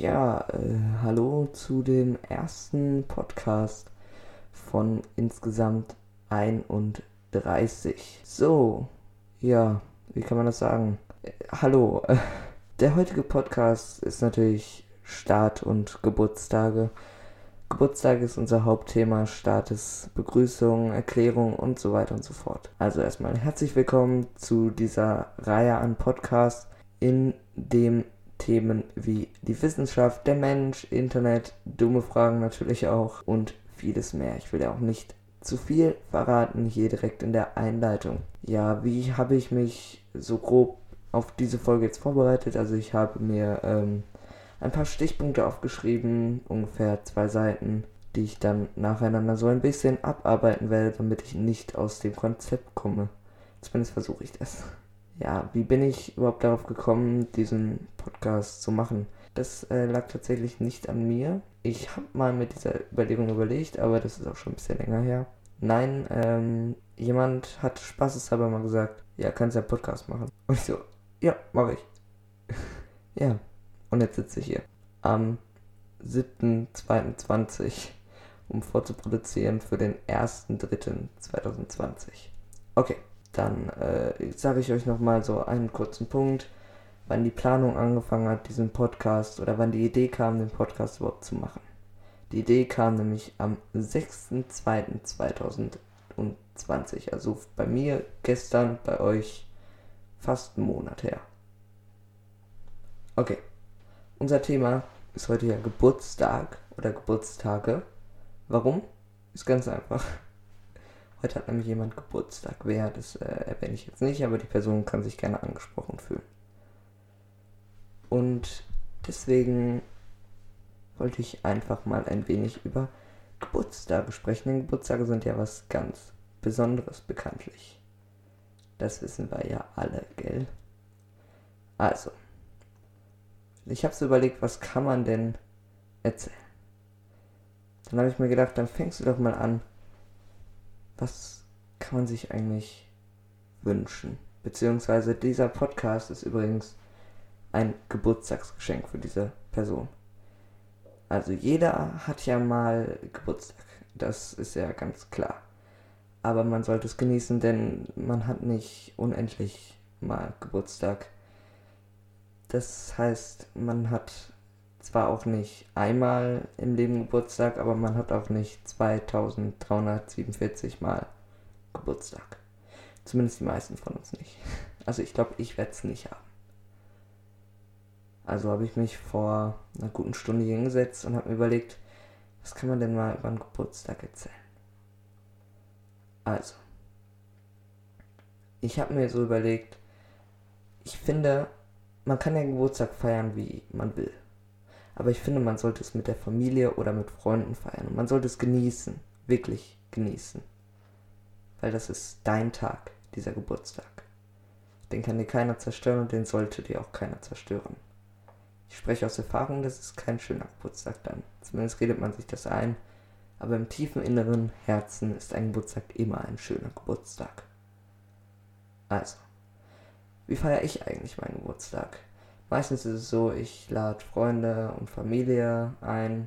Ja, äh, hallo zu dem ersten Podcast von insgesamt 31. So, ja, wie kann man das sagen? Äh, hallo, der heutige Podcast ist natürlich Start und Geburtstage. Geburtstag ist unser Hauptthema, Start ist Begrüßung, Erklärung und so weiter und so fort. Also erstmal herzlich willkommen zu dieser Reihe an Podcasts, in dem Themen wie die Wissenschaft, der Mensch, Internet, dumme Fragen natürlich auch und vieles mehr. Ich will ja auch nicht zu viel verraten hier direkt in der Einleitung. Ja, wie habe ich mich so grob auf diese Folge jetzt vorbereitet? Also ich habe mir ähm, ein paar Stichpunkte aufgeschrieben, ungefähr zwei Seiten, die ich dann nacheinander so ein bisschen abarbeiten werde, damit ich nicht aus dem Konzept komme. Zumindest versuche ich das. Ja, wie bin ich überhaupt darauf gekommen, diesen Podcast zu machen? Das äh, lag tatsächlich nicht an mir. Ich habe mal mit dieser Überlegung überlegt, aber das ist auch schon ein bisschen länger her. Nein, ähm, jemand hat spaßeshalber mal gesagt, ja, kannst ja Podcast machen. Und ich so, ja, mache ich. ja, und jetzt sitze ich hier am 7.22. um vorzuproduzieren für den 1.3.2020. Okay, dann äh, sage ich euch nochmal so einen kurzen Punkt, wann die Planung angefangen hat, diesen Podcast oder wann die Idee kam, den Podcast überhaupt zu machen. Die Idee kam nämlich am 6.2.2020, also bei mir gestern, bei euch fast einen Monat her. Okay. Unser Thema ist heute ja Geburtstag oder Geburtstage. Warum? Ist ganz einfach. Heute hat nämlich jemand Geburtstag. Wer, das äh, erwähne ich jetzt nicht, aber die Person kann sich gerne angesprochen fühlen. Und deswegen wollte ich einfach mal ein wenig über Geburtstage sprechen. Denn Geburtstage sind ja was ganz Besonderes bekanntlich. Das wissen wir ja alle, gell? Also, ich habe so überlegt, was kann man denn erzählen? Dann habe ich mir gedacht, dann fängst du doch mal an. Was kann man sich eigentlich wünschen? Beziehungsweise dieser Podcast ist übrigens ein Geburtstagsgeschenk für diese Person. Also jeder hat ja mal Geburtstag. Das ist ja ganz klar. Aber man sollte es genießen, denn man hat nicht unendlich mal Geburtstag. Das heißt, man hat zwar auch nicht einmal im Leben Geburtstag, aber man hat auch nicht 2347 Mal Geburtstag. Zumindest die meisten von uns nicht. Also ich glaube, ich werde es nicht haben. Also habe ich mich vor einer guten Stunde hingesetzt und habe mir überlegt, was kann man denn mal über einen Geburtstag erzählen? Also, ich habe mir so überlegt, ich finde, man kann ja Geburtstag feiern, wie man will. Aber ich finde, man sollte es mit der Familie oder mit Freunden feiern. Und man sollte es genießen. Wirklich genießen. Weil das ist dein Tag, dieser Geburtstag. Den kann dir keiner zerstören und den sollte dir auch keiner zerstören. Ich spreche aus Erfahrung, das ist kein schöner Geburtstag dann. Zumindest redet man sich das ein. Aber im tiefen inneren Herzen ist ein Geburtstag immer ein schöner Geburtstag. Also, wie feiere ich eigentlich meinen Geburtstag? Meistens ist es so, ich lade Freunde und Familie ein.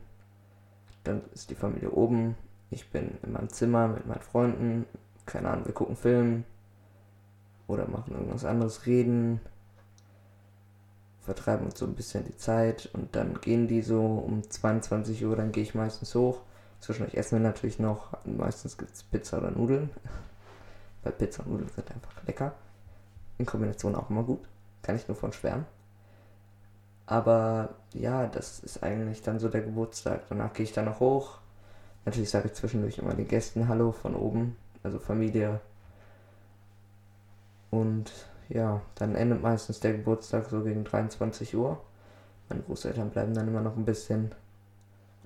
Dann ist die Familie oben. Ich bin in meinem Zimmer mit meinen Freunden. Keine Ahnung, wir gucken Film. Oder machen irgendwas anderes, reden. Vertreiben uns so ein bisschen die Zeit. Und dann gehen die so um 22 Uhr. Dann gehe ich meistens hoch. Zwischendurch essen wir natürlich noch. Meistens gibt es Pizza oder Nudeln. Weil Pizza und Nudeln sind einfach lecker in Kombination auch immer gut. Kann ich nur von schwärmen. Aber ja, das ist eigentlich dann so der Geburtstag. Danach gehe ich dann noch hoch. Natürlich sage ich zwischendurch immer den Gästen Hallo von oben, also Familie. Und ja, dann endet meistens der Geburtstag so gegen 23 Uhr. Meine Großeltern bleiben dann immer noch ein bisschen.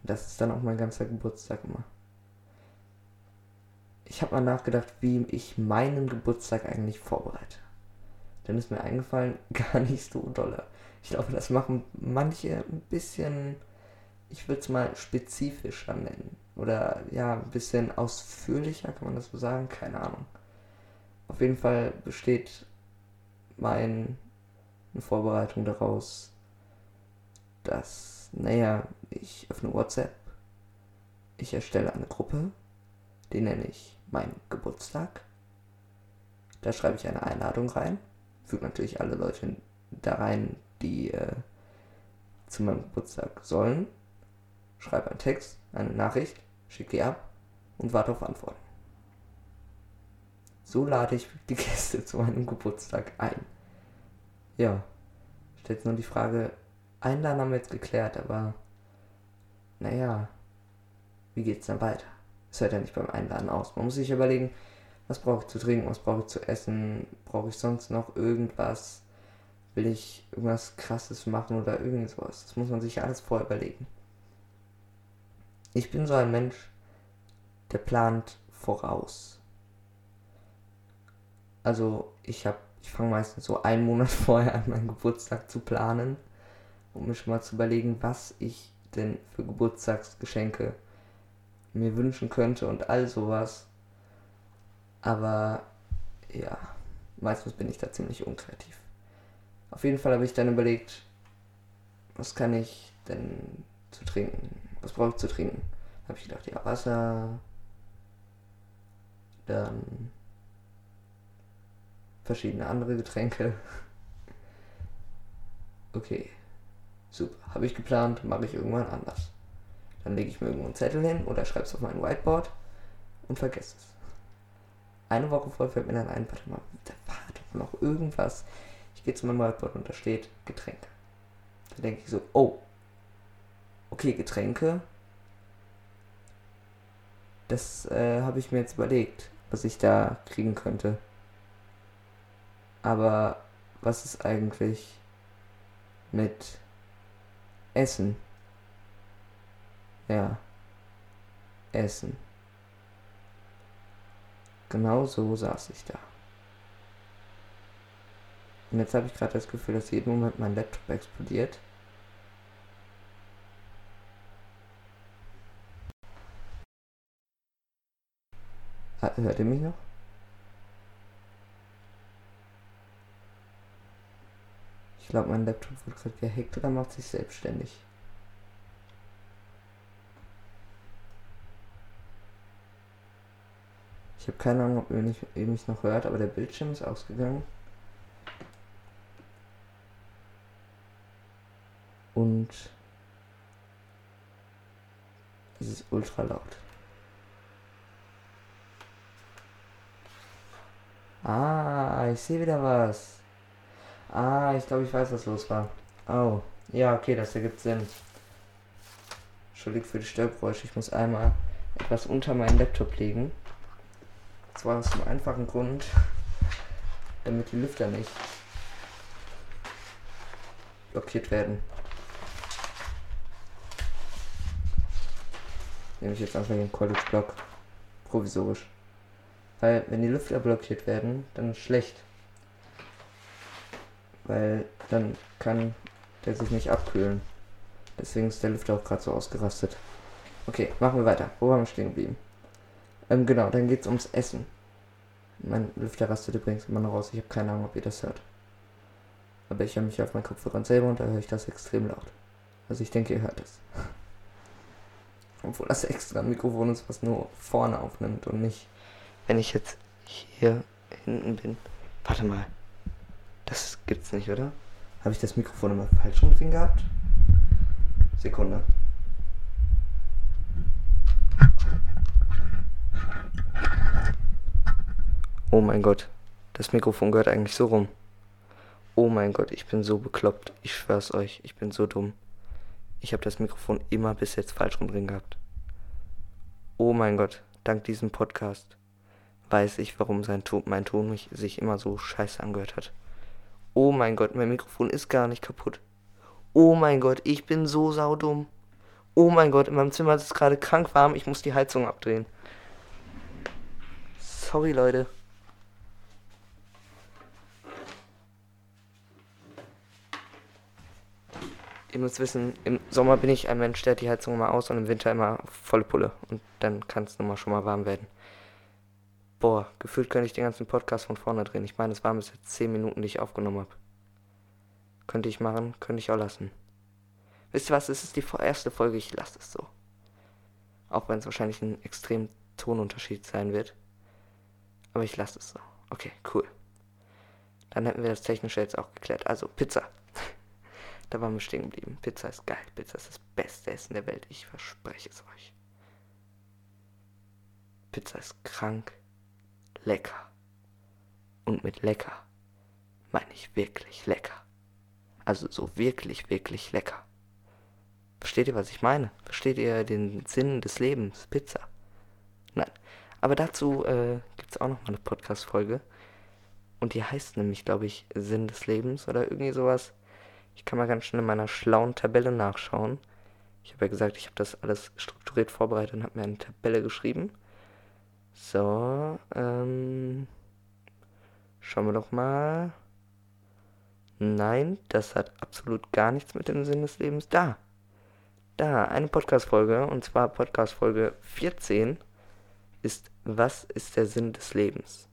Das ist dann auch mein ganzer Geburtstag immer. Ich habe mal nachgedacht, wie ich meinen Geburtstag eigentlich vorbereite dann ist mir eingefallen, gar nicht so dolle. Ich glaube, das machen manche ein bisschen, ich würde es mal spezifischer nennen. Oder ja, ein bisschen ausführlicher, kann man das so sagen? Keine Ahnung. Auf jeden Fall besteht meine Vorbereitung daraus, dass? Naja, ich öffne WhatsApp. Ich erstelle eine Gruppe. Die nenne ich mein Geburtstag. Da schreibe ich eine Einladung rein. Füge natürlich alle Leute da rein, die äh, zu meinem Geburtstag sollen. Schreibe einen Text, eine Nachricht, schicke die ab und warte auf Antworten. So lade ich die Gäste zu meinem Geburtstag ein. Ja, stellt nur die Frage, Einladen haben wir jetzt geklärt, aber naja, wie geht's dann weiter? Es hört ja nicht beim Einladen aus. Man muss sich überlegen, was brauche ich zu trinken, was brauche ich zu essen, brauche ich sonst noch irgendwas, will ich irgendwas krasses machen oder irgendwas. Das muss man sich alles vorher überlegen. Ich bin so ein Mensch, der plant voraus. Also ich habe, ich fange meistens so einen Monat vorher an, meinen Geburtstag zu planen um mir schon mal zu überlegen, was ich denn für Geburtstagsgeschenke mir wünschen könnte und all sowas. Aber ja, meistens bin ich da ziemlich unkreativ. Auf jeden Fall habe ich dann überlegt, was kann ich denn zu trinken? Was brauche ich zu trinken? Habe ich gedacht, ja, Wasser, dann verschiedene andere Getränke. Okay, Super, habe ich geplant, mache ich irgendwann anders. Dann lege ich mir irgendwo einen Zettel hin oder schreibe es auf mein Whiteboard und vergesse es. Eine Woche vorher fällt mir dann ein, warte mal, da war doch noch irgendwas. Gehe zu meinem Whiteboard und da steht Getränke. Da denke ich so, oh, okay, Getränke. Das äh, habe ich mir jetzt überlegt, was ich da kriegen könnte. Aber was ist eigentlich mit Essen. Ja. Essen. Genau so saß ich da. Und jetzt habe ich gerade das Gefühl, dass jeden Moment mein Laptop explodiert. Hört ihr mich noch? Ich glaube, mein Laptop wird gerade gehackt oder macht sich selbstständig. Ich habe keine Ahnung, ob ihr mich noch hört, aber der Bildschirm ist ausgegangen. Und es ist ultra laut. Ah, ich sehe wieder was. Ah, ich glaube, ich weiß, was los war. Oh, ja, okay, das ergibt Sinn. Entschuldigt für die Störgeräusche. Ich muss einmal etwas unter meinen Laptop legen. Und zwar aus dem einfachen Grund, damit die Lüfter nicht blockiert werden. Nehme ich jetzt einfach den College Block provisorisch. Weil, wenn die Lüfter blockiert werden, dann ist schlecht weil dann kann der sich nicht abkühlen. Deswegen ist der Lüfter auch gerade so ausgerastet. Okay, machen wir weiter. Wo waren wir stehen geblieben? Ähm, genau, dann geht's ums Essen. Mein Lüfter rastet übrigens immer noch raus. Ich habe keine Ahnung, ob ihr das hört. Aber ich höre mich auf meinen Kopfhörern selber und da höre ich das extrem laut. Also ich denke, ihr hört es. Obwohl das extra ein Mikrofon ist, was nur vorne aufnimmt und nicht, wenn ich jetzt hier hinten bin. Warte mal. Das gibt's nicht, oder? Habe ich das Mikrofon immer falsch rum drin gehabt? Sekunde. Oh mein Gott. Das Mikrofon gehört eigentlich so rum. Oh mein Gott, ich bin so bekloppt. Ich schwör's euch, ich bin so dumm. Ich habe das Mikrofon immer bis jetzt falsch rum drin gehabt. Oh mein Gott, dank diesem Podcast weiß ich, warum sein Ton, mein Ton mich, sich immer so scheiße angehört hat. Oh mein Gott, mein Mikrofon ist gar nicht kaputt. Oh mein Gott, ich bin so saudumm. Oh mein Gott, in meinem Zimmer ist es gerade krank warm. Ich muss die Heizung abdrehen. Sorry, Leute. Ihr müsst wissen, im Sommer bin ich ein Mensch, der die Heizung immer aus und im Winter immer volle Pulle. Und dann kann es nochmal schon mal warm werden. Boah, gefühlt könnte ich den ganzen Podcast von vorne drehen. Ich meine, es waren bis jetzt 10 Minuten, die ich aufgenommen habe. Könnte ich machen, könnte ich auch lassen. Wisst ihr was? Es ist die erste Folge, ich lasse es so. Auch wenn es wahrscheinlich ein extrem Tonunterschied sein wird. Aber ich lasse es so. Okay, cool. Dann hätten wir das Technische jetzt auch geklärt. Also, Pizza. Da waren wir stehen geblieben. Pizza ist geil. Pizza ist das beste Essen der Welt. Ich verspreche es euch. Pizza ist krank, lecker. Und mit lecker meine ich wirklich lecker. Also so wirklich, wirklich lecker. Versteht ihr, was ich meine? Versteht ihr den Sinn des Lebens? Pizza. Nein. Aber dazu äh, gibt es auch noch mal eine Podcast-Folge. Und die heißt nämlich, glaube ich, Sinn des Lebens oder irgendwie sowas. Ich kann mal ganz schnell in meiner schlauen Tabelle nachschauen. Ich habe ja gesagt, ich habe das alles strukturiert vorbereitet und habe mir eine Tabelle geschrieben. So, ähm. Schauen wir doch mal. Nein, das hat absolut gar nichts mit dem Sinn des Lebens. Da. Da, eine Podcast-Folge, und zwar Podcast-Folge 14 ist Was ist der Sinn des Lebens?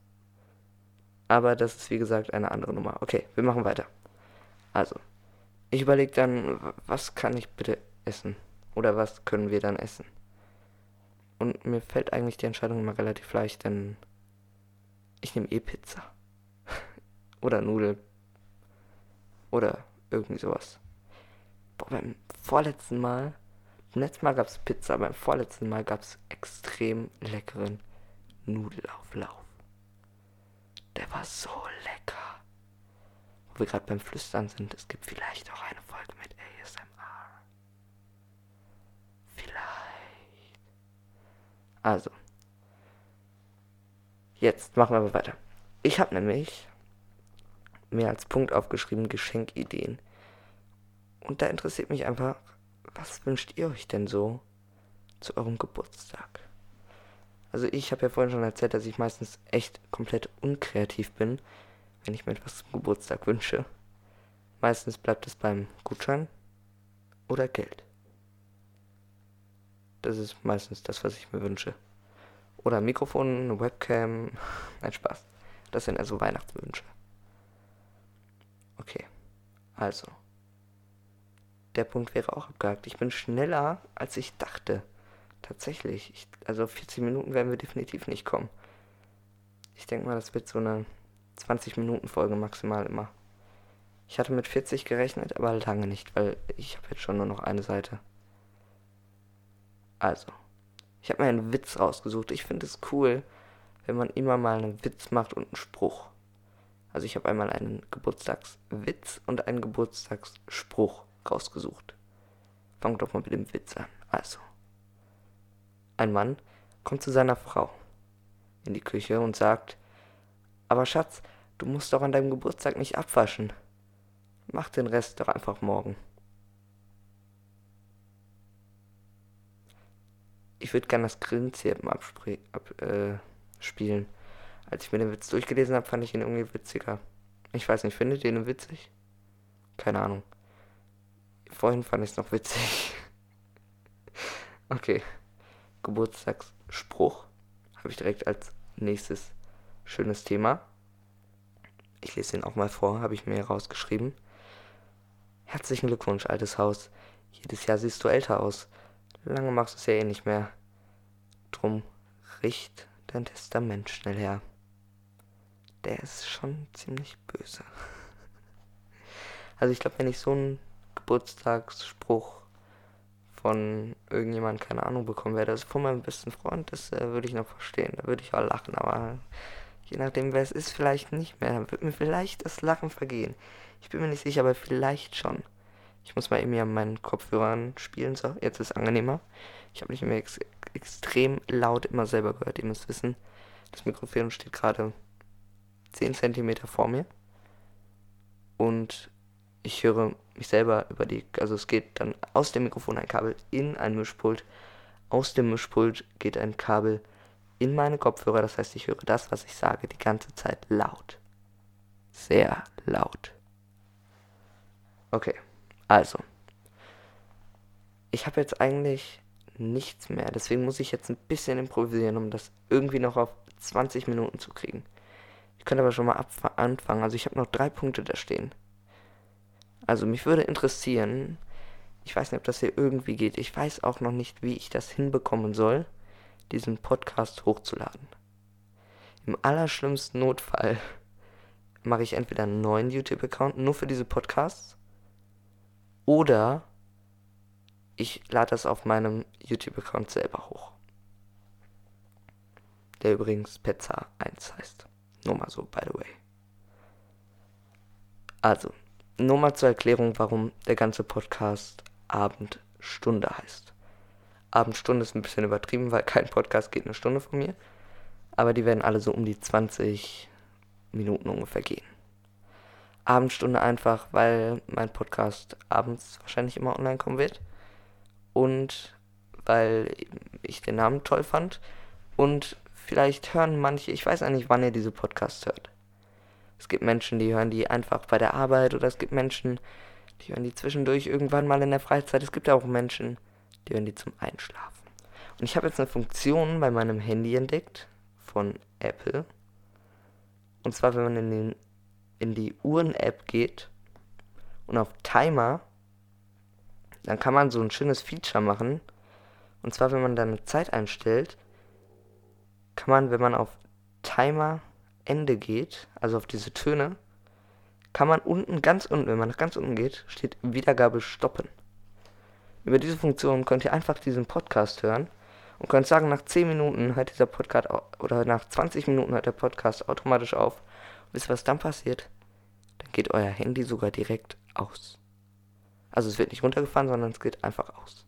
Aber das ist wie gesagt eine andere Nummer. Okay, wir machen weiter. Also, ich überlege dann, was kann ich bitte essen? Oder was können wir dann essen? Und mir fällt eigentlich die Entscheidung immer relativ leicht, denn ich nehme eh Pizza. Oder Nudeln. Oder irgendwie sowas. Boah, beim vorletzten Mal, beim letzten Mal gab es Pizza, beim vorletzten Mal gab es extrem leckeren Nudelauflauf. Der war so lecker. Wo wir gerade beim Flüstern sind, es gibt vielleicht auch eine Folge mit ASMR. Vielleicht. Also. Jetzt machen wir aber weiter. Ich habe nämlich mir als Punkt aufgeschrieben Geschenkideen. Und da interessiert mich einfach, was wünscht ihr euch denn so zu eurem Geburtstag? Also ich habe ja vorhin schon erzählt, dass ich meistens echt komplett unkreativ bin, wenn ich mir etwas zum Geburtstag wünsche. Meistens bleibt es beim Gutschein oder Geld. Das ist meistens das, was ich mir wünsche. Oder Mikrofon, Webcam. Nein, Spaß. Das sind also Weihnachtswünsche. Okay. Also. Der Punkt wäre auch abgehakt. Ich bin schneller, als ich dachte. Tatsächlich. Ich, also 14 Minuten werden wir definitiv nicht kommen. Ich denke mal, das wird so eine 20-Minuten-Folge maximal immer. Ich hatte mit 40 gerechnet, aber lange nicht, weil ich habe jetzt schon nur noch eine Seite. Also, ich habe mir einen Witz rausgesucht. Ich finde es cool, wenn man immer mal einen Witz macht und einen Spruch. Also ich habe einmal einen Geburtstagswitz und einen Geburtstagsspruch rausgesucht. Fangen doch mal mit dem Witz an. Also. Ein Mann kommt zu seiner Frau in die Küche und sagt, aber Schatz, du musst doch an deinem Geburtstag nicht abwaschen. Mach den Rest doch einfach morgen. Ich würde gerne das Grillenzirpen abspielen. Ab, äh, Als ich mir den Witz durchgelesen habe, fand ich ihn irgendwie witziger. Ich weiß nicht, findet ihr ihn witzig? Keine Ahnung. Vorhin fand ich es noch witzig. okay. Geburtstagsspruch habe ich direkt als nächstes schönes Thema. Ich lese ihn auch mal vor, habe ich mir rausgeschrieben. Herzlichen Glückwunsch, altes Haus. Jedes Jahr siehst du älter aus. Lange machst du es ja eh nicht mehr. Drum richt dein Testament schnell her. Der ist schon ziemlich böse. Also ich glaube, wenn ich so einen Geburtstagsspruch von irgendjemand keine Ahnung bekommen werde. Also von meinem besten Freund, das äh, würde ich noch verstehen. Da würde ich auch lachen, aber je nachdem, wer es ist, vielleicht nicht mehr. Dann wird mir vielleicht das Lachen vergehen. Ich bin mir nicht sicher, aber vielleicht schon. Ich muss mal eben hier meinen Kopfhörern spielen. So, jetzt ist es angenehmer. Ich habe nicht mehr ex extrem laut immer selber gehört. Ihr müsst wissen, das Mikrofon steht gerade 10 cm vor mir. Und ich höre mich selber über die, also es geht dann aus dem Mikrofon ein Kabel in ein Mischpult, aus dem Mischpult geht ein Kabel in meine Kopfhörer, das heißt, ich höre das, was ich sage, die ganze Zeit laut. Sehr laut. Okay, also. Ich habe jetzt eigentlich nichts mehr, deswegen muss ich jetzt ein bisschen improvisieren, um das irgendwie noch auf 20 Minuten zu kriegen. Ich könnte aber schon mal anfangen, also ich habe noch drei Punkte da stehen. Also mich würde interessieren, Ich weiß nicht, ob das hier irgendwie geht. Ich weiß auch noch nicht, wie ich das hinbekommen soll, diesen Podcast hochzuladen. Im allerschlimmsten Notfall mache ich entweder einen neuen YouTube-Account nur für diese Podcasts oder ich lade das auf meinem YouTube-Account selber hoch. Der übrigens Pezza 1 heißt. Nur mal so, by the way. Also, nur mal zur Erklärung, warum der ganze Podcast Abendstunde heißt. Abendstunde ist ein bisschen übertrieben, weil kein Podcast geht eine Stunde von mir. Aber die werden alle so um die 20 Minuten ungefähr gehen. Abendstunde einfach, weil mein Podcast abends wahrscheinlich immer online kommen wird. Und weil ich den Namen toll fand. Und vielleicht hören manche, ich weiß eigentlich, wann ihr diese Podcasts hört. Es gibt Menschen, die hören die einfach bei der Arbeit oder es gibt Menschen, die hören die zwischendurch irgendwann mal in der Freizeit. Es gibt ja auch Menschen, die hören die zum Einschlafen. Und ich habe jetzt eine Funktion bei meinem Handy entdeckt von Apple. Und zwar, wenn man in, den, in die Uhren-App geht und auf Timer, dann kann man so ein schönes Feature machen. Und zwar, wenn man da eine Zeit einstellt, kann man, wenn man auf Timer Ende geht, also auf diese Töne, kann man unten, ganz unten, wenn man nach ganz unten geht, steht Wiedergabe stoppen. Über diese Funktion könnt ihr einfach diesen Podcast hören und könnt sagen, nach 10 Minuten hört dieser Podcast oder nach 20 Minuten hört der Podcast automatisch auf. Und wisst ihr, was dann passiert? Dann geht euer Handy sogar direkt aus. Also es wird nicht runtergefahren, sondern es geht einfach aus.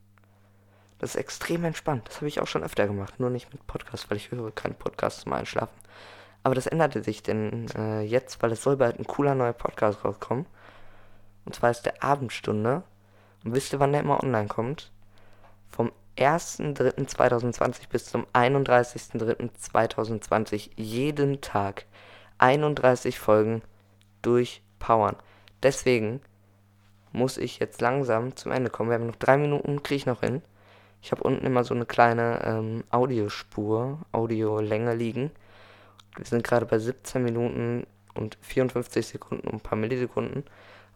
Das ist extrem entspannt. Das habe ich auch schon öfter gemacht. Nur nicht mit Podcasts, weil ich höre keine Podcasts zum Einschlafen. Aber das änderte sich denn äh, jetzt, weil es soll bald ein cooler neuer Podcast rauskommen. Und zwar ist der Abendstunde. Und wisst ihr, wann der immer online kommt? Vom 1.3.2020 bis zum 31.3.2020 jeden Tag 31 Folgen durchpowern. Deswegen muss ich jetzt langsam zum Ende kommen. Wir haben noch drei Minuten, kriege ich noch hin. Ich habe unten immer so eine kleine ähm, Audiospur, Audiolänge liegen. Wir sind gerade bei 17 Minuten und 54 Sekunden und ein paar Millisekunden.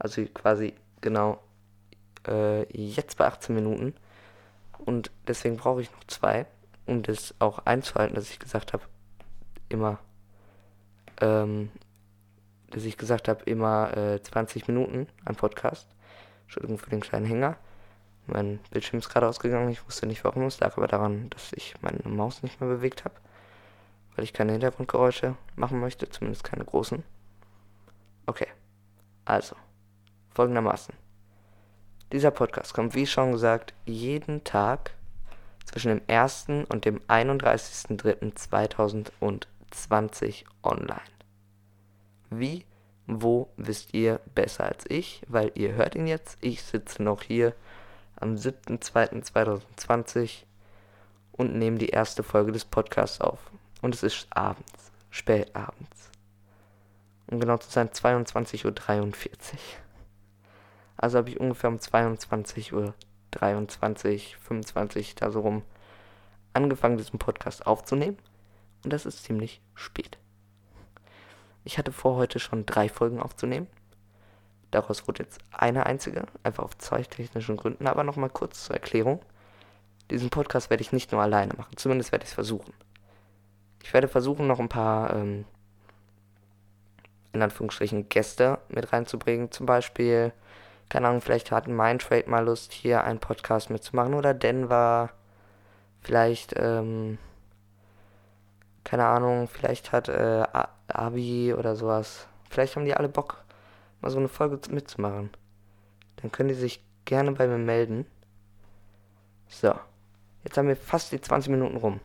Also quasi genau äh, jetzt bei 18 Minuten. Und deswegen brauche ich noch zwei, um das auch einzuhalten, dass ich gesagt habe, immer, ähm, dass ich gesagt habe, immer äh, 20 Minuten ein Podcast. Entschuldigung für den kleinen Hänger. Mein Bildschirm ist gerade ausgegangen, ich wusste nicht warum, es lag aber daran, dass ich meine Maus nicht mehr bewegt habe weil ich keine Hintergrundgeräusche machen möchte, zumindest keine großen. Okay, also, folgendermaßen. Dieser Podcast kommt, wie schon gesagt, jeden Tag zwischen dem 1. und dem 31.03.2020 online. Wie, wo wisst ihr besser als ich, weil ihr hört ihn jetzt. Ich sitze noch hier am 7.02.2020 und nehme die erste Folge des Podcasts auf. Und es ist abends, spät abends. Um genau zu sein, 22.43 Uhr. Also habe ich ungefähr um 22.23 Uhr, 25, da so rum, angefangen, diesen Podcast aufzunehmen. Und das ist ziemlich spät. Ich hatte vor, heute schon drei Folgen aufzunehmen. Daraus wurde jetzt eine einzige, einfach auf zwei technischen Gründen. Aber nochmal kurz zur Erklärung. Diesen Podcast werde ich nicht nur alleine machen. Zumindest werde ich es versuchen. Ich werde versuchen, noch ein paar, ähm, in Anführungsstrichen, Gäste mit reinzubringen. Zum Beispiel, keine Ahnung, vielleicht hat Mindtrade mal Lust, hier einen Podcast mitzumachen. Oder Denver. Vielleicht, ähm, keine Ahnung, vielleicht hat äh, Abi oder sowas. Vielleicht haben die alle Bock, mal so eine Folge mitzumachen. Dann können die sich gerne bei mir melden. So. Jetzt haben wir fast die 20 Minuten rum.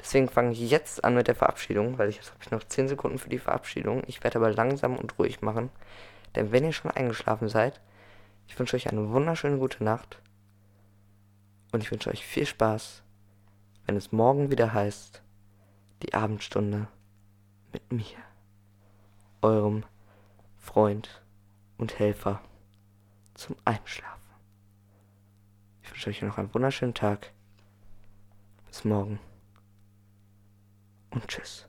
Deswegen fange ich jetzt an mit der Verabschiedung, weil ich jetzt habe ich noch 10 Sekunden für die Verabschiedung. Ich werde aber langsam und ruhig machen. Denn wenn ihr schon eingeschlafen seid, ich wünsche euch eine wunderschöne gute Nacht. Und ich wünsche euch viel Spaß, wenn es morgen wieder heißt, die Abendstunde mit mir, eurem Freund und Helfer zum Einschlafen. Ich wünsche euch noch einen wunderschönen Tag. Bis morgen und tschüss.